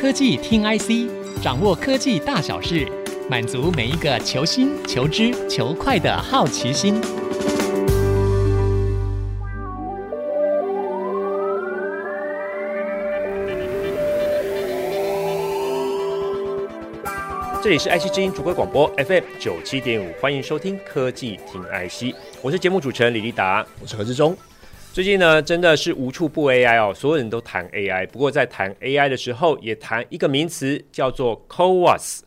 科技听 IC，掌握科技大小事，满足每一个求新、求知、求快的好奇心。这里是 IC 之音主播广播 FM 九七点五，欢迎收听科技听 IC，我是节目主持人李立达，我是何志忠。最近呢，真的是无处不 AI 哦，所有人都谈 AI。不过在谈 AI 的时候，也谈一个名词，叫做 CoWoS。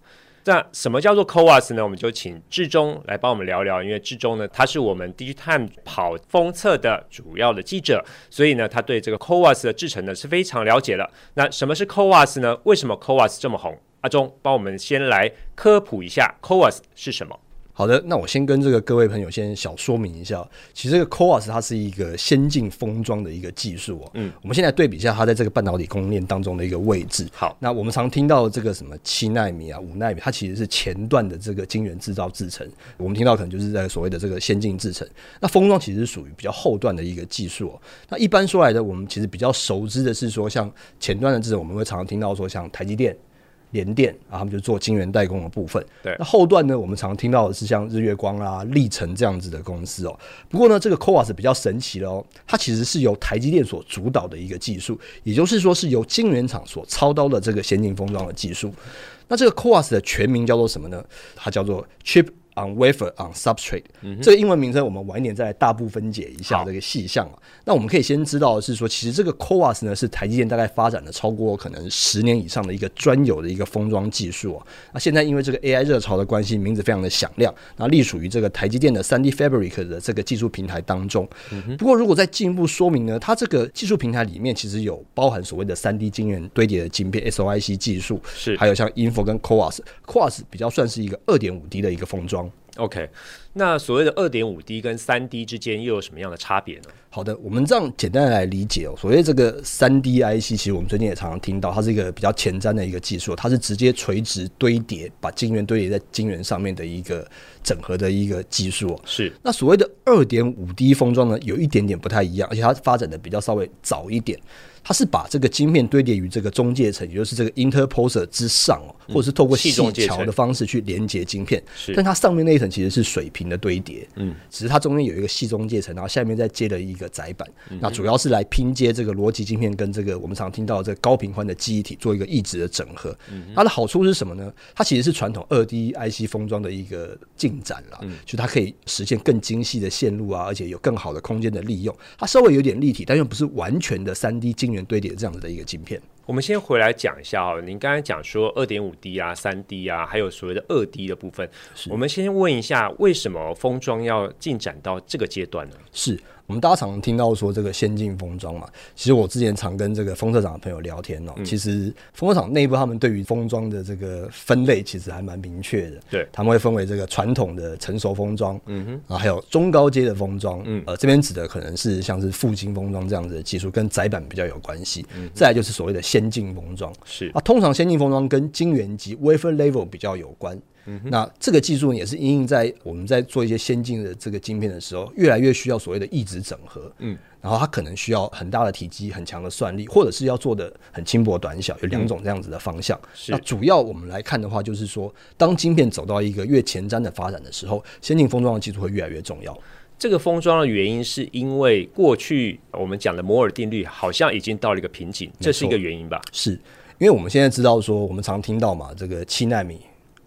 那什么叫做 CoWoS 呢？我们就请志忠来帮我们聊聊。因为志忠呢，他是我们 DigiTime 跑封测的主要的记者，所以呢，他对这个 CoWoS 的制程呢是非常了解的。那什么是 CoWoS 呢？为什么 CoWoS 这么红？阿忠帮我们先来科普一下 CoWoS 是什么。好的，那我先跟这个各位朋友先小说明一下，其实这个 CoWoS 它是一个先进封装的一个技术哦。嗯，我们现在对比一下它在这个半导体供应链当中的一个位置。好，那我们常听到这个什么七纳米啊、五纳米，它其实是前段的这个晶圆制造制程。我们听到可能就是在所谓的这个先进制程。那封装其实是属于比较后段的一个技术哦。那一般说来的，我们其实比较熟知的是说，像前端的制程，我们会常常听到说，像台积电。联电啊，他们就做晶圆代工的部分。对，那后段呢，我们常听到的是像日月光啊、历成这样子的公司哦。不过呢，这个 CoWoS 比较神奇了哦，它其实是由台积电所主导的一个技术，也就是说是由晶圆厂所操刀的这个先进封装的技术。那这个 CoWoS 的全名叫做什么呢？它叫做 Chip On wafer on substrate，、嗯、这个英文名称我们晚一点再来大部分解一下这个细项啊。那我们可以先知道的是说，其实这个 CoWoS 呢是台积电大概发展了超过可能十年以上的一个专有的一个封装技术啊。那现在因为这个 AI 热潮的关系，名字非常的响亮，那隶属于这个台积电的 3D Fabric 的这个技术平台当中。嗯、不过如果再进一步说明呢，它这个技术平台里面其实有包含所谓的 3D 晶圆堆叠的晶片 SOIC 技术，是还有像 InFO 跟 CoWoS，CoWoS 比较算是一个二点五 D 的一个封装。OK，那所谓的二点五 D 跟三 D 之间又有什么样的差别呢？好的，我们这样简单的来理解哦。所谓这个三 D IC，其实我们最近也常常听到，它是一个比较前瞻的一个技术，它是直接垂直堆叠，把晶圆堆叠在晶圆上面的一个整合的一个技术。是。那所谓的二点五 D 封装呢，有一点点不太一样，而且它发展的比较稍微早一点。它是把这个晶片堆叠于这个中介层，也就是这个 interposer 之上哦，或者是透过细桥的方式去连接晶片。是，但它上面那一层其实是水平的堆叠，嗯，只是它中间有一个细中介层，然后下面再接了一个载板，那主要是来拼接这个逻辑晶片跟这个我们常听到的这个高频宽的记忆体做一个异质的整合。嗯它的好处是什么呢？它其实是传统二 D IC 封装的一个进展了，就它可以实现更精细的线路啊，而且有更好的空间的利用。它稍微有点立体，但又不是完全的三 D 晶圆。堆叠这样子的一个晶片，我们先回来讲一下哦。您刚才讲说二点五 D 啊、三 D 啊，还有所谓的二 D 的部分，我们先问一下，为什么封装要进展到这个阶段呢？是。我们大家常常听到说这个先进封装嘛，其实我之前常跟这个封测厂的朋友聊天哦、喔嗯，其实封测厂内部他们对于封装的这个分类其实还蛮明确的，对，他们会分为这个传统的成熟封装，嗯哼，然后还有中高阶的封装，嗯，呃，这边指的可能是像是覆晶封装这样子的技术，跟载板比较有关系，嗯，再来就是所谓的先进封装，是啊，通常先进封装跟晶圆级 wafer level 比较有关。嗯、那这个技术也是因应在我们在做一些先进的这个晶片的时候，越来越需要所谓的异质整合。嗯，然后它可能需要很大的体积、很强的算力，或者是要做的很轻薄短小，有两种这样子的方向。那主要我们来看的话，就是说，当晶片走到一个越前瞻的发展的时候，先进封装的技术会越来越重要。这个封装的原因是因为过去我们讲的摩尔定律好像已经到了一个瓶颈，这是一个原因吧？是因为我们现在知道说，我们常听到嘛，这个七纳米。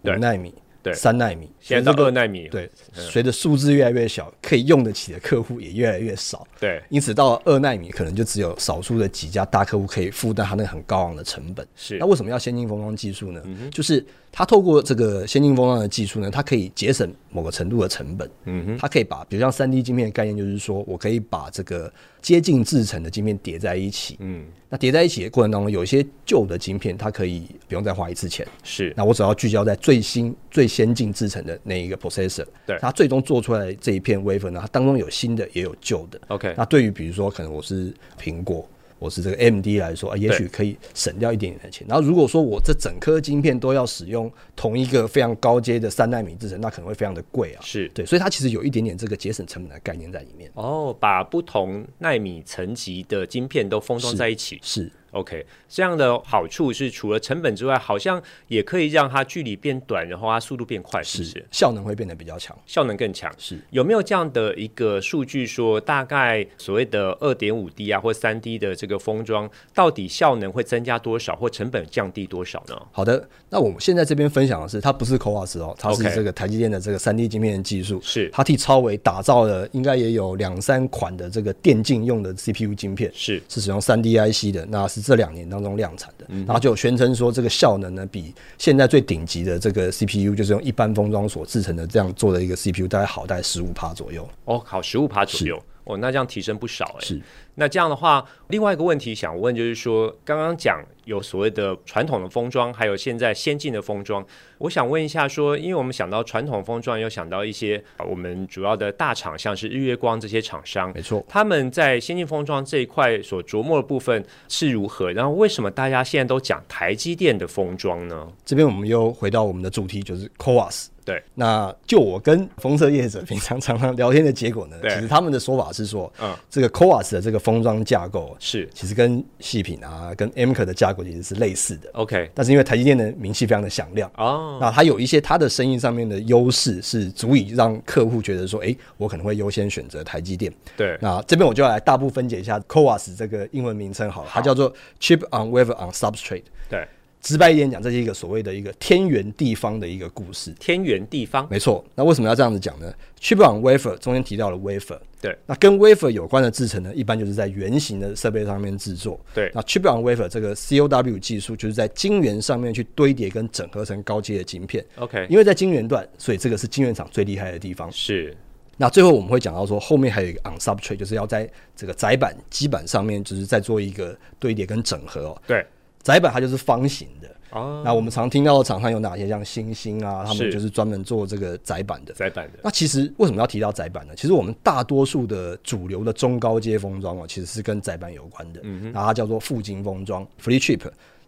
五纳米，对，三纳米，现在到二纳米，对，随着数字越来越小，可以用得起的客户也越来越少，对，因此到二纳米可能就只有少数的几家大客户可以负担它那个很高昂的成本。是，那为什么要先进封装技术呢？嗯、就是它透过这个先进封装的技术呢，它可以节省某个程度的成本。嗯哼，它可以把，比如像三 D 晶片的概念，就是说我可以把这个接近制成的晶片叠在一起。嗯。那叠在一起的过程当中，有一些旧的晶片，它可以不用再花一次钱。是，那我只要聚焦在最新、最先进制成的那一个 processor，对，它最终做出来这一片 wafer 呢，它当中有新的，也有旧的。OK，那对于比如说，可能我是苹果。我是这个 AMD 来说啊，也许可以省掉一点点的钱。然后如果说我这整颗晶片都要使用同一个非常高阶的三纳米制程，那可能会非常的贵啊。是对，所以它其实有一点点这个节省成本的概念在里面。哦，把不同纳米层级的晶片都封装在一起。是。是 OK，这样的好处是除了成本之外，好像也可以让它距离变短，然后它速度变快，是不是？是效能会变得比较强，效能更强。是有没有这样的一个数据说，大概所谓的二点五 D 啊或三 D 的这个封装，到底效能会增加多少，或成本降低多少呢？好的，那我们现在这边分享的是，它不是 CoWoS 哦，它是这个台积电的这个三 D 晶片的技术，是它替超维打造了应该也有两三款的这个电竞用的 CPU 晶片，是是使用三 D IC 的，那是这两年当中量产的，嗯、然后就有宣称说这个效能呢比现在最顶级的这个 CPU 就是用一般封装所制成的这样做的一个 CPU 大概好大概十五帕左右。哦，好十五帕左右哦，那这样提升不少哎、欸。是。那这样的话，另外一个问题想问就是说，刚刚讲有所谓的传统的封装，还有现在先进的封装，我想问一下说，因为我们想到传统封装，又想到一些我们主要的大厂，像是日月光这些厂商，没错，他们在先进封装这一块所琢磨的部分是如何？然后为什么大家现在都讲台积电的封装呢？这边我们又回到我们的主题，就是 CoWoS。对，那就我跟封测业者平常常常聊天的结果呢，其实他们的说法是说，嗯，这个 CoWoS 的这个封装架构是其实跟细品啊、跟 AMCA 的架构其实是类似的。OK，但是因为台积电的名气非常的响亮哦，那它有一些它的生意上面的优势，是足以让客户觉得说，哎、欸，我可能会优先选择台积电。对，那这边我就要来大部分解一下 CoWoS 这个英文名称好了，好，它叫做 Chip on Wafer on Substrate。对。直白一点讲，这是一个所谓的一个天圆地方的一个故事。天圆地方，没错。那为什么要这样子讲呢？Chip on wafer 中间提到了 wafer，对。那跟 wafer 有关的制成呢，一般就是在圆形的设备上面制作。对。那 Chip on wafer 这个 CoW 技术，就是在晶圆上面去堆叠跟整合成高阶的晶片。OK。因为在晶圆段，所以这个是晶圆厂最厉害的地方。是。那最后我们会讲到说，后面还有一个 on substrate，就是要在这个载板基板上面，就是在做一个堆叠跟整合哦。对。载板它就是方形的。哦，那我们常听到的厂商有哪些？像星星啊，他们就是专门做这个窄板的。窄板的。那其实为什么要提到窄板呢？其实我们大多数的主流的中高阶封装哦，其实是跟窄板有关的。嗯哼。然后它叫做覆晶封装 （free chip）。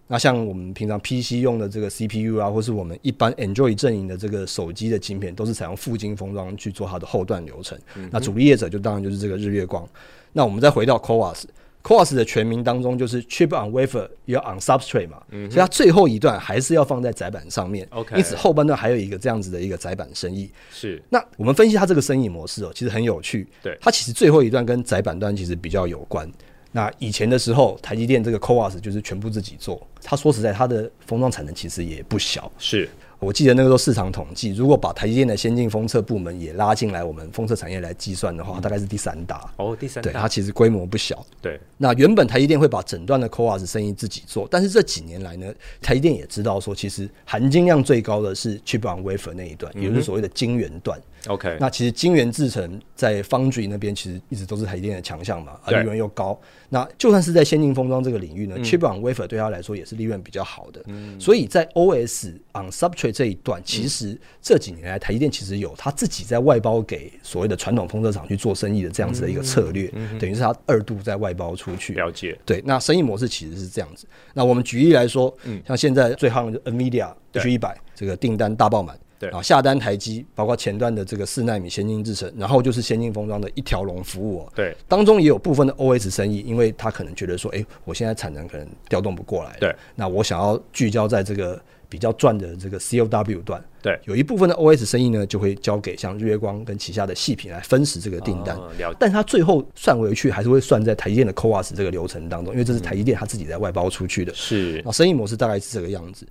那像我们平常 PC 用的这个 CPU 啊，或是我们一般 Android 阵营的这个手机的晶片，都是采用覆晶封装去做它的后段流程。嗯。那主力业者就当然就是这个日月光。那我们再回到 CoWoS。CoWoS 的全名当中就是 Chip on Wafer，要 on Substrate 嘛，嗯，所以它最后一段还是要放在载板上面。OK，因此后半段还有一个这样子的一个载板生意。是，那我们分析它这个生意模式哦，其实很有趣。对，它其实最后一段跟载板段其实比较有关。那以前的时候，台积电这个 CoWoS 就是全部自己做。它说实在，它的封装产能其实也不小。是。我记得那个时候市场统计，如果把台积电的先进封测部门也拉进来，我们封测产业来计算的话，大概是第三大。哦，第三大。对，它其实规模不小。对。那原本台积电会把整段的 CoWoS 生意自己做，但是这几年来呢，台积电也知道说，其实含金量最高的是 Chip on Wafer 那一段，也就是所谓的晶圆段。OK。那其实晶圆制程在 Foundry 那边其实一直都是台积电的强项嘛，啊利润又高。那就算是在先进封装这个领域呢，嗯，Chip on Wafer 对他来说也是利润比较好的。嗯。所以在 OS on Substrate 这一段，其实这几年来，台积电其实有他自己在外包给所谓的传统封测厂去做生意的这样子的一个策略，等于是他二度在外包出去。了解。对，那生意模式其实是这样子。那我们举例来说，像现在最夯的 NVIDIA H 一百这个订单大爆满，对啊，下单台积，包括前端的这个四纳米先进制程，然后就是先进封装的一条龙服务哦。对，当中也有部分的 OS 生意，因为他可能觉得说，哎，我现在产能可能调动不过来，对，那我想要聚焦在这个。比较赚的这个 CoW 段，对，有一部分的 OS 生意呢，就会交给像日月光跟旗下的细品来分食这个订单。哦、但他最后算回去，还是会算在台积电的 CoWoS 这个流程当中，因为这是台积电他自己在外包出去的。是，那生意模式大概是这个样子。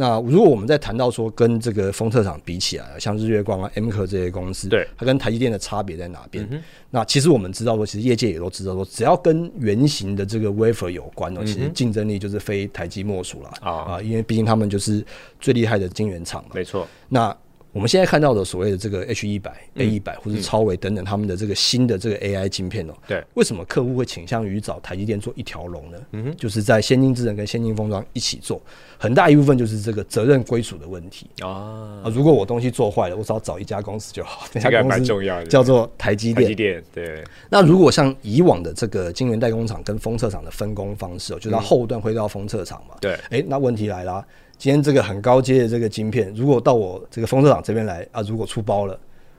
那如果我们在谈到说跟这个封测厂比起来，像日月光啊、MKR 这些公司，对，它跟台积电的差别在哪边？嗯、那其实我们知道说，其实业界也都知道说，只要跟圆形的这个 wafer 有关哦，其实竞争力就是非台积莫属了啊，因为毕竟他们就是最厉害的晶圆厂嘛。没错。那我们现在看到的所谓的这个 H 一百、A 一百或是超微等等，他们的这个新的这个 AI 晶片哦，对，为什么客户会倾向于找台积电做一条龙呢？嗯哼，就是在先进制程跟先进封装一起做，很大一部分就是这个责任归属的问题啊。如果我东西做坏了，我只要找一家公司就好，这家公司叫做台积电。台积电对。那如果像以往的这个晶圆代工厂跟封测厂的分工方式哦，就是它后段会到封测厂嘛？对。哎，那问题来了。今天这个很高阶的这个晶片，如果到我这个封测厂这边来啊，如果出包了，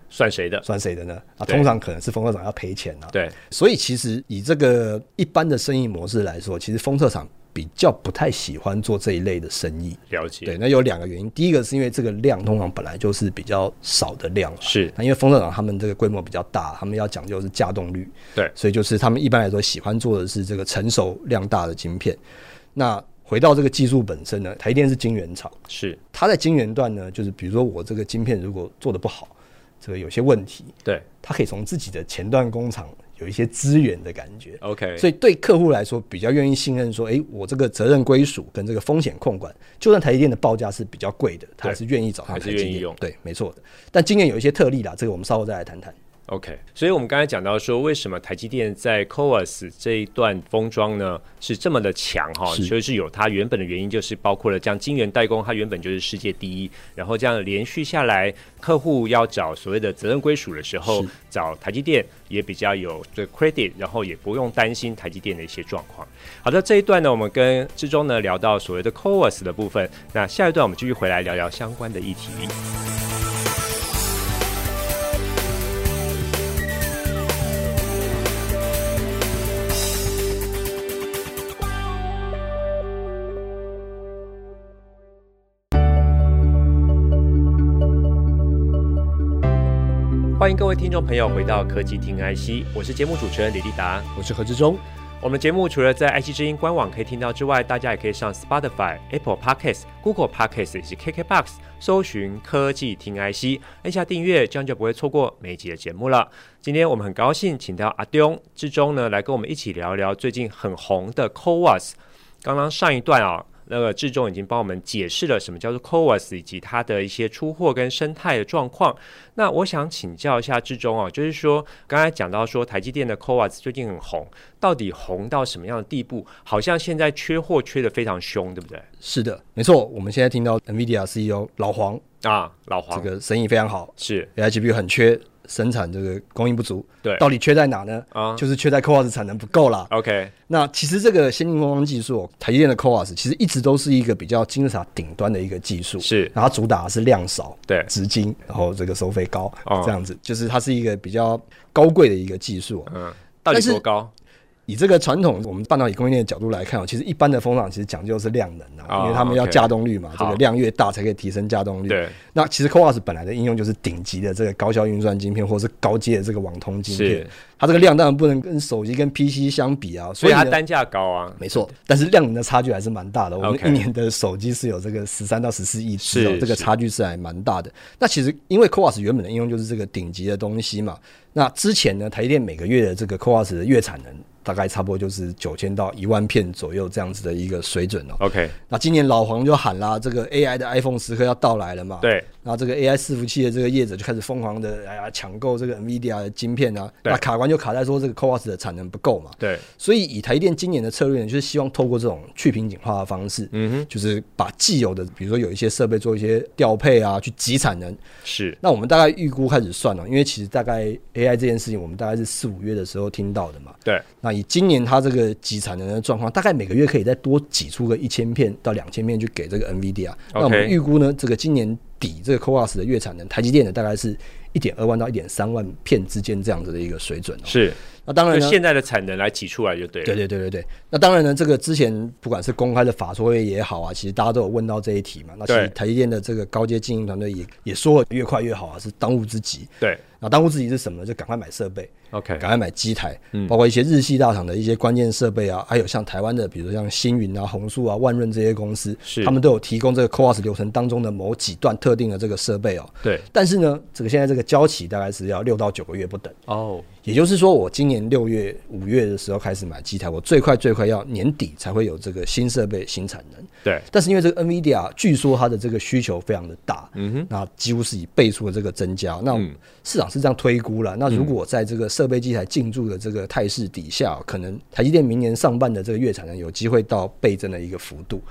算谁的？算谁的呢？啊，通常可能是封测厂要赔钱啊。对，所以其实以这个一般的生意模式来说，其实封测厂比较不太喜欢做这一类的生意。了解。对，那有两个原因，第一个是因为这个量通常本来就是比较少的量，是。那因为封测厂他们这个规模比较大，他们要讲究是稼动率，对，所以就是他们一般来说喜欢做的是这个成熟量大的晶片。那回到这个技术本身呢，台电是晶圆厂，是。它在晶圆段呢，就是比如说我这个晶片如果做的不好，这个有些问题，对，它可以从自己的前段工厂有一些资源的感觉，OK。所以对客户来说比较愿意信任说，诶，我这个责任归属跟这个风险控管，就算台积电的报价是比较贵的，他还是愿意找他台积电，还是愿意用。对，没错的。但今年有一些特例啦，这个我们稍后再来谈谈。OK，所以我们刚才讲到说，为什么台积电在 CoWoS 这一段封装呢是这么的强哈？所以是有它原本的原因，就是包括了这样晶圆代工，它原本就是世界第一，然后这样连续下来，客户要找所谓的责任归属的时候，找台积电也比较有这 credit，然后也不用担心台积电的一些状况。好的，这一段呢，我们跟志忠呢聊到所谓的 CoWoS 的部分，那下一段我们继续回来聊聊相关的议题。各位听众朋友回到科技听 IC，我是节目主持人李立达，我是何志忠。我们的节目除了在 IC 之音官网可以听到之外，大家也可以上 Spotify、Apple Podcasts、Google Podcasts 以及 KKBox 搜寻科技听 IC，按下订阅，这样就不会错过每一集的节目了。今天我们很高兴请到阿中志忠呢来跟我们一起聊聊最近很红的 CoWAS。刚刚上一段啊。那个志忠已经帮我们解释了什么叫做 CoWoS 以及它的一些出货跟生态的状况。那我想请教一下志忠啊，就是说刚才讲到说台积电的 CoWoS 最近很红，到底红到什么样的地步？好像现在缺货缺的非常凶，对不对？是的，没错。我们现在听到 NVIDIA CEO 老黄啊，老黄这个生意非常好，是 AI GPU 很缺。生产这个供应不足，对，到底缺在哪呢？啊，就是缺在 CoWoS 产能不够啦。OK，那其实这个先进封装技术，台积电的 CoWoS 其实一直都是一个比较金字塔顶端的一个技术，是，然后它主打的是量少，对，直金，然后这个收费高，哦，这样子，就是它是一个比较高贵的一个技术。嗯，到底多高？以这个传统我们半导体供应链的角度来看哦，其实一般的封厂其实讲究是量能啊，oh, 因为他们要稼动率嘛，这个量越大才可以提升稼动率。对，那其实 CoWoS 本来的应用就是顶级的这个高效运算晶片，或是高阶的这个网通晶片。它这个量当然不能跟手机跟 PC 相比啊，所以它单价高啊，没错。但是量能的差距还是蛮大的。我们一年的手机是有这个十三到十四亿只，这个差距是还蛮大的。那其实因为 CoWoS 原本的应用就是这个顶级的东西嘛，那之前呢，台积电每个月的这个 CoWoS 的月产能。大概差不多就是九千到一万片左右这样子的一个水准哦。OK，那今年老黄就喊啦，这个 AI 的 iPhone 时刻要到来了嘛。对，然后这个 AI 伺服器的这个业者就开始疯狂的哎呀抢购这个 NVIDIA 的晶片啊。那卡关就卡在说这个 CoWoS 的产能不够嘛。对，所以以台电今年的策略呢，就是希望透过这种去瓶颈化的方式，嗯哼，就是把既有的比如说有一些设备做一些调配啊，去挤产能。是，那我们大概预估开始算了，因为其实大概 AI 这件事情，我们大概是四五月的时候听到的嘛。对，那以今年它这个挤产能的状况，大概每个月可以再多挤出个一千片到两千片去给这个 NVIDIA。那我们预估呢，这个今年抵这个 c o a s 的月产能，台积电的大概是一点二万到一点三万片之间这样子的一个水准。是，那当然呢，现在的产能来挤出来就对了。对对对对对。那当然呢，这个之前不管是公开的法说会也好啊，其实大家都有问到这一题嘛。那其实台积电的这个高阶经营团队也也说越快越好啊，是当务之急。对。那当务之急是什么呢？就赶快买设备。OK，赶快买机台，嗯，包括一些日系大厂的一些关键设备啊，还有像台湾的，比如像星云啊、宏树啊、万润这些公司，是他们都有提供这个 CoWoS 流程当中的某几段特定的这个设备哦。对，但是呢，这个现在这个交期大概是要六到九个月不等哦。也就是说，我今年六月、五月的时候开始买机台，我最快最快要年底才会有这个新设备、新产能。对，但是因为这个 NVIDIA 据说它的这个需求非常的大，嗯哼，那几乎是以倍数的这个增加。那市场是这样推估了。那如果在这个设备机台进驻的这个态势底下，可能台积电明年上半的这个月产能有机会到倍增的一个幅度，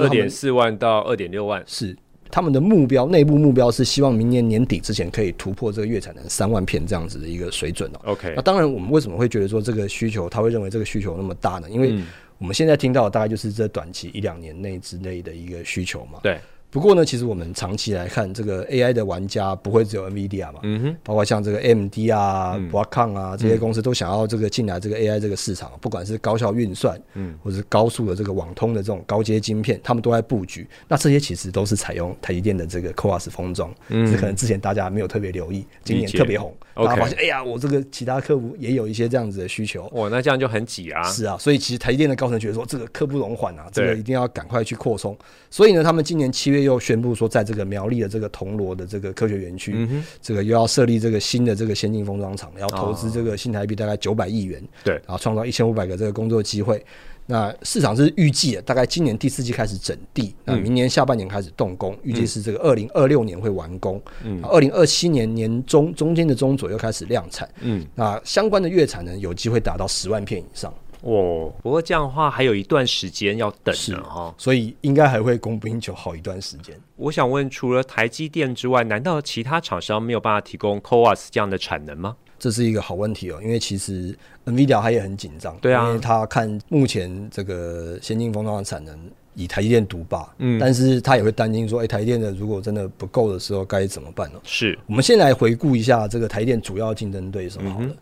二点四万到二点六万是。他们的目标，内部目标是希望明年年底之前可以突破这个月产能三万片这样子的一个水准哦。OK，那当然，我们为什么会觉得说这个需求，他会认为这个需求那么大呢？因为我们现在听到的大概就是这短期一两年内之内的一个需求嘛。对。不过呢，其实我们长期来看，这个 AI 的玩家不会只有 NVIDIA 嘛，嗯哼，包括像这个 AMD 啊、嗯。Broadcom 啊这些公司都想要这个进来这个 AI 这个市场，不管是高效运算，嗯，或者是高速的这个网通的这种高阶晶片，他们都在布局。那这些其实都是采用台积电的这个 CoWoS 封装，嗯，这可能之前大家没有特别留意，今年特别红，大家发现，哎呀，我这个其他客户也有一些这样子的需求，哇，那这样就很挤啊。是啊，所以其实台积电的高层觉得说，这个刻不容缓啊，这个一定要赶快去扩充。所以呢，他们今年七月又宣布说，在这个苗栗的这个铜锣的这个科学园区，嗯、这个又要设立这个新的这个先进封装厂，要投资这个新台币大概九百亿元，对、哦，然后创造一千五百个这个工作机会。那市场是预计的，大概今年第四季开始整地，那明年下半年开始动工，预、嗯、计是这个二零二六年会完工，嗯，二零二七年年中中间的中左右开始量产，嗯，那相关的月产呢，有机会达到十万片以上。哦，不过这样的话还有一段时间要等呢哈，所以应该还会供不应求好一段时间。我想问，除了台积电之外，难道其他厂商没有办法提供 CoWoS 这样的产能吗？这是一个好问题哦，因为其实 NVIDIA 它也很紧张，对啊，因为他看目前这个先进封装的产能以台积电独霸，嗯，但是他也会担心说，哎，台积电的如果真的不够的时候该怎么办呢？是我们先来回顾一下这个台积电主要竞争对手好了。嗯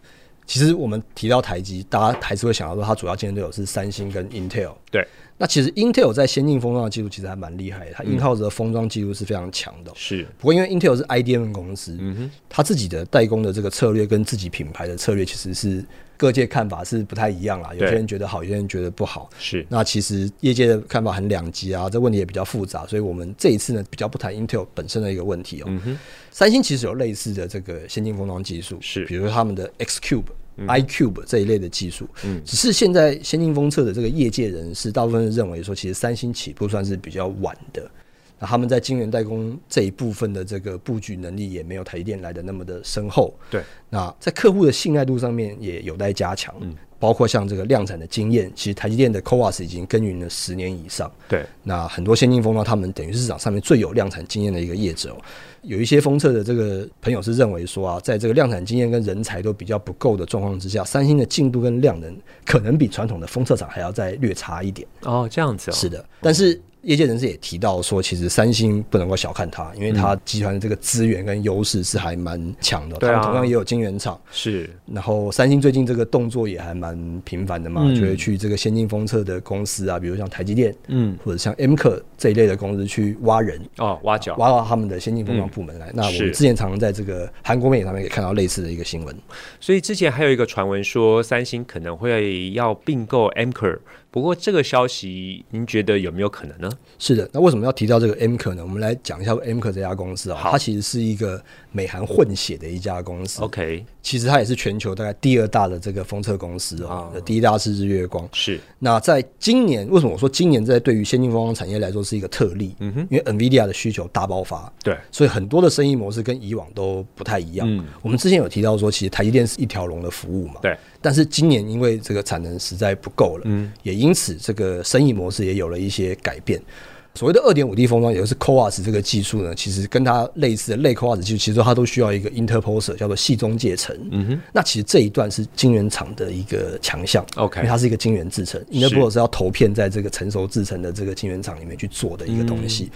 其实我们提到台积，大家还是会想到说，它主要竞争对手是三星跟 Intel。对，那其实 Intel 在先进封装的技术其实还蛮厉害的，它 in-house 的封装技术是非常强的。是，不过因为 Intel 是 IDM 公司，嗯哼，它自己的代工的这个策略跟自己品牌的策略其实是各界看法是不太一样啦。有些人觉得好，有些人觉得不好。是，那其实业界的看法很两极啊，这问题也比较复杂，所以我们这一次呢比较不谈 Intel 本身的一个问题哦。嗯哼，三星其实有类似的这个先进封装技术，是，比如说他们的 X Cube。iCube 这一类的技术，嗯，只是现在先进封测的这个业界人士大部分认为说，其实三星起步算是比较晚的，那他们在晶圆代工这一部分的这个布局能力也没有台积电来的那么的深厚，对，那在客户的信赖度上面也有待加强，嗯。包括像这个量产的经验，其实台积电的 CoWoS 已经耕耘了十年以上。对，那很多先进封装，他们等于是市场上面最有量产经验的一个业者哦。有一些封测的这个朋友是认为说啊，在这个量产经验跟人才都比较不够的状况之下，三星的进度跟量能可能比传统的封测厂还要再略差一点。哦，这样子哦。是的，但是。业界人士也提到说，其实三星不能够小看它，因为它集团的这个资源跟优势是还蛮强的。他们同样也有晶圆厂，是。然后三星最近这个动作也还蛮频繁的嘛，就会去这个先进封测的公司啊，比如像台积电，嗯，或者像 MKR 这一类的公司去挖人哦，挖角，挖到他们的先进封装部门来。那我们之前常常在这个韩国媒体上面也看到类似的一个新闻。所以之前还有一个传闻说，三星可能会要并购 MKR。不过这个消息，您觉得有没有可能呢？是的，那为什么要提到这个 MKR 呢？我们来讲一下 MKR 这家公司啊，它其实是一个美韩混血的一家公司。OK，其实它也是全球大概第二大的这个封测公司啊，第一大是日月光。是，那在今年，为什么我说今年在对于先进封装产业来说是一个特例？嗯哼，因为 NVIDIA 的需求大爆发，对，所以很多的生意模式跟以往都不太一样。嗯，我们之前有提到说，其实台积电是一条龙的服务嘛，对。但是今年因为这个产能实在不够了，嗯，也因此这个生意模式也有了一些改变。所谓的二点五 D 封装，也就是 CoWoS 这个技术呢，其实跟它类似的类 CoWoS 技术，其实它都需要一个 interposer，叫做细中介层。嗯哼，那其实这一段是晶圆厂的一个强项。OK，因为它是一个晶圆制程，interposer 是要投片在这个成熟制程的这个晶圆厂里面去做的一个东西。嗯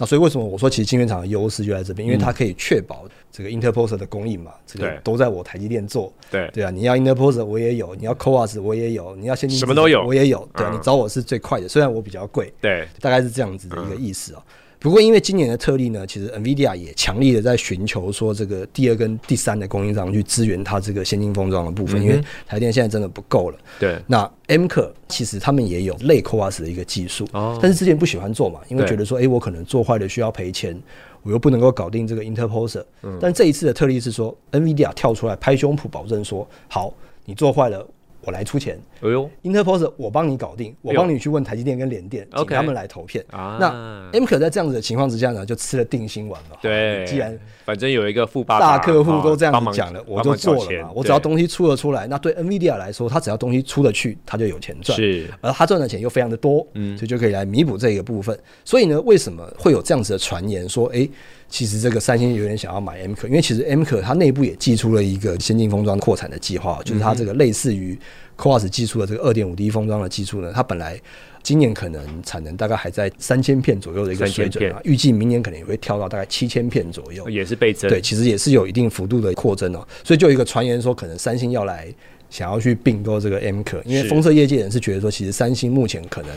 那所以为什么我说其实晶圆厂的优势就在这边？因为它可以确保这个 interposer 的供应嘛，这个都在我台积电做。对对啊，你要 interposer 我也有，你要 CoWoS 我也有，你要先进什么都有我也有。对啊，你找我是最快的，虽然我比较贵。对，大概是这样子的一个意思啊。不过，因为今年的特例呢，其实 NVIDIA 也强力的在寻求说，这个第二跟第三的供应商去支援它这个先进封装的部分，嗯、因为台电现在真的不够了。对，那 MKR 其实他们也有类 CoWoS 的一个技术，哦，但是之前不喜欢做嘛，因为觉得说，哎、欸，我可能做坏了需要赔钱，我又不能够搞定这个 interposer。嗯，但这一次的特例是说，NVIDIA 跳出来拍胸脯保证说，好，你做坏了。我来出钱，哎呦，Interposer 我帮你搞定，我帮你去问台积电跟联电，请他们来投片。那 MKR 在这样子的情况之下呢，就吃了定心丸了。对，既然反正有一个富爸大客户都这样子讲了，我就做了嘛。我只要东西出得出来，那对 NVIDIA 来说，他只要东西出得去，他就有钱赚。是，而他赚的钱又非常的多，嗯，所以就可以来弥补这个部分。所以呢，为什么会有这样子的传言说，哎？其实这个三星有点想要买 M 可，因为其实 M 可它内部也寄出了一个先进封装扩产的计划，就是它这个类似于 CoWoS 技术的这个二点五 D 封装的技术呢，它本来今年可能产能大概还在三千片左右的一个水准啊，预计明年可能也会跳到大概七千片左右，也是倍增。对，其实也是有一定幅度的扩增哦，所以就有一个传言说，可能三星要来。想要去并购这个 M 可，因为封测业界人是觉得说，其实三星目前可能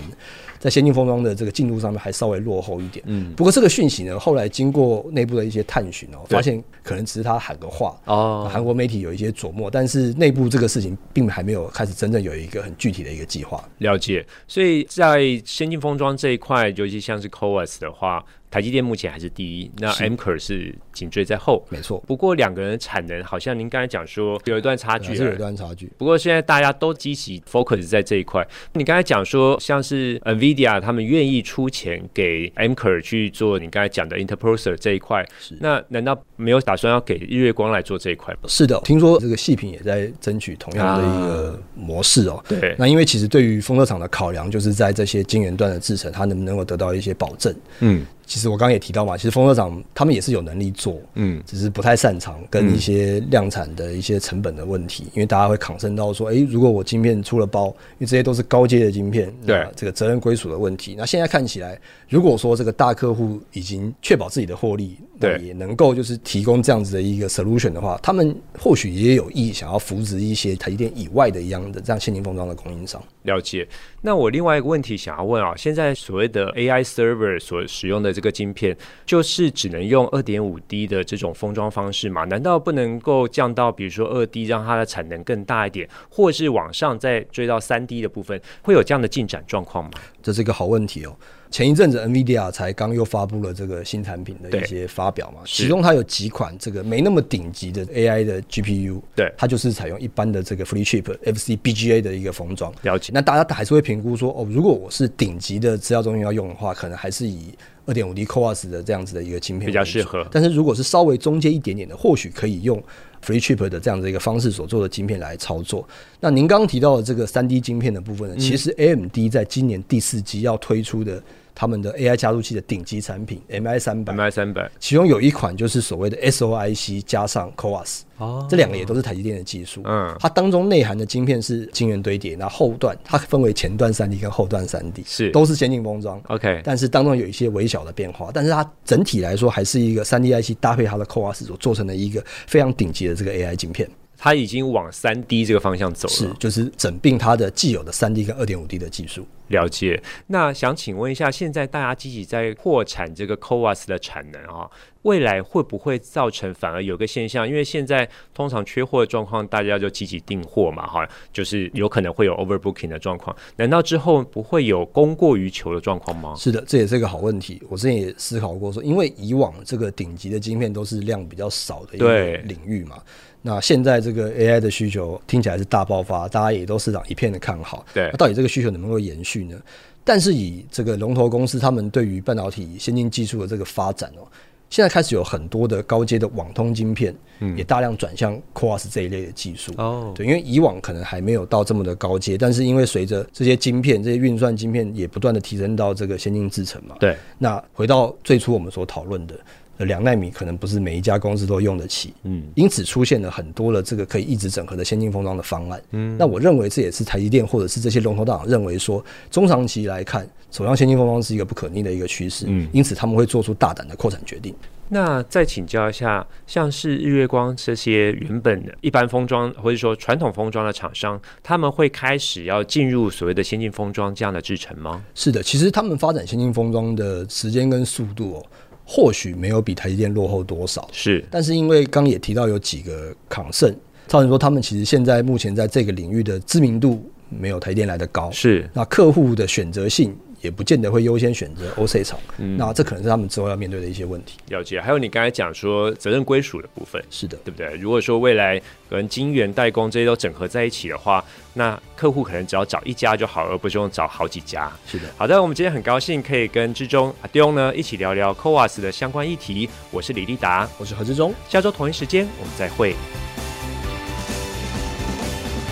在先进封装的这个进度上面还稍微落后一点。嗯，不过这个讯息呢，后来经过内部的一些探寻哦，发现可能只是他喊个话哦。韩国媒体有一些琢磨，但是内部这个事情并还没有开始真正有一个很具体的一个计划。了解，所以在先进封装这一块，尤其像是 CoWoS 的话。台积电目前还是第一，那 MKR 是紧追在后，没错。不过两个人的产能好像您刚才讲说有一段差距，是有一段差距。不过现在大家都积极 focus 在这一块。你刚才讲说，像是 NVIDIA 他们愿意出钱给 MKR 去做你刚才讲的 Interposer 这一块，是那难道没有打算要给日月光来做这一块吗？是的，听说这个细品也在争取同样的一个模式哦。啊、对，那因为其实对于封测厂的考量，就是在这些晶圆段的制程，它能不能够得到一些保证？嗯。其实我刚刚也提到嘛，其实封测厂他们也是有能力做，嗯，只是不太擅长跟一些量产的一些成本的问题，嗯、因为大家会抗生到说，哎、欸，如果我晶片出了包，因为这些都是高阶的晶片，对，这个责任归属的问题。那现在看起来，如果说这个大客户已经确保自己的获利，对，也能够就是提供这样子的一个 solution 的话，他们或许也有意想要扶植一些台积电以外的一样的这样先进封装的供应商。了解。那我另外一个问题想要问啊，现在所谓的 AI server 所使用的这个晶片，就是只能用二点五 D 的这种封装方式吗？难道不能够降到比如说二 D，让它的产能更大一点，或是往上再追到三 D 的部分，会有这样的进展状况吗？这是一个好问题哦。前一阵子，NVIDIA 才刚又发布了这个新产品的一些发表嘛，其中它有几款这个没那么顶级的 AI 的 GPU，对，它就是采用一般的这个 Free Chip FCBGA 的一个封装。了解。那大家还是会评估说，哦，如果我是顶级的资料中心要用的话，可能还是以二点五 D CoWoS 的这样子的一个晶片比较适合。但是如果是稍微中间一点点的，或许可以用 FreeChip 的这样的一个方式所做的晶片来操作。那您刚刚提到的这个三 D 晶片的部分呢，嗯、其实 AMD 在今年第四季要推出的。他们的 AI 加速器的顶级产品 MI 三百，MI 三百，其中有一款就是所谓的 SOIC 加上 CoWoS，哦，这两个也都是台积电的技术。嗯，它当中内含的晶片是晶圆堆叠，那后段它分为前段三 D 跟后段三 D，是都是先进封装。OK，但是当中有一些微小的变化，但是它整体来说还是一个三 D IC 搭配它的 CoWoS 所做成的一个非常顶级的这个 AI 晶片。它已经往三 D 这个方向走了，是就是整并它的既有的三 D 跟二点五 D 的技术。了解。那想请问一下，现在大家积极在扩产这个 CoWoS 的产能啊，未来会不会造成反而有个现象？因为现在通常缺货的状况，大家就积极订货嘛，哈，就是有可能会有 overbooking 的状况。难道之后不会有供过于求的状况吗？是的，这也是一个好问题。我之前也思考过说，因为以往这个顶级的晶片都是量比较少的一个领域嘛。那现在这个 AI 的需求听起来是大爆发，大家也都市场一片的看好。对，那到底这个需求能不能够延续呢？但是以这个龙头公司他们对于半导体先进技术的这个发展哦，现在开始有很多的高阶的网通晶片，也大量转向 CoWoS 这一类的技术。哦，对，因为以往可能还没有到这么的高阶，但是因为随着这些晶片、这些运算晶片也不断的提升到这个先进制程嘛。对，那回到最初我们所讨论的。两纳米可能不是每一家公司都用得起，嗯，因此出现了很多的这个可以一直整合的先进封装的方案，嗯，那我认为这也是台积电或者是这些龙头大厂认为说，中长期来看，走向先进封装是一个不可逆的一个趋势，嗯，因此他们会做出大胆的扩产决定。那再请教一下，像是日月光这些原本的一般封装或者说传统封装的厂商，他们会开始要进入所谓的先进封装这样的制程吗？是的，其实他们发展先进封装的时间跟速度哦。或许没有比台积电落后多少，是，但是因为刚也提到有几个抗胜，造成说他们其实现在目前在这个领域的知名度没有台积电来的高，是，那客户的选择性。也不见得会优先选择 OSAT 厂，嗯，那这可能是他们之后要面对的一些问题。了解，还有你刚才讲说责任归属的部分，是的，对不对？如果说未来跟晶圆代工这些都整合在一起的话，那客户可能只要找一家就好，而不是用找好几家。是的。好的，我们今天很高兴可以跟志忠阿丢呢一起聊聊 CoWoS 的相关议题。我是李立达，我是何志忠，下周同一时间我们再会。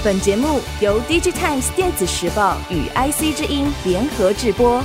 本节目由 DigiTimes 电子时报与 IC 之音联合制播。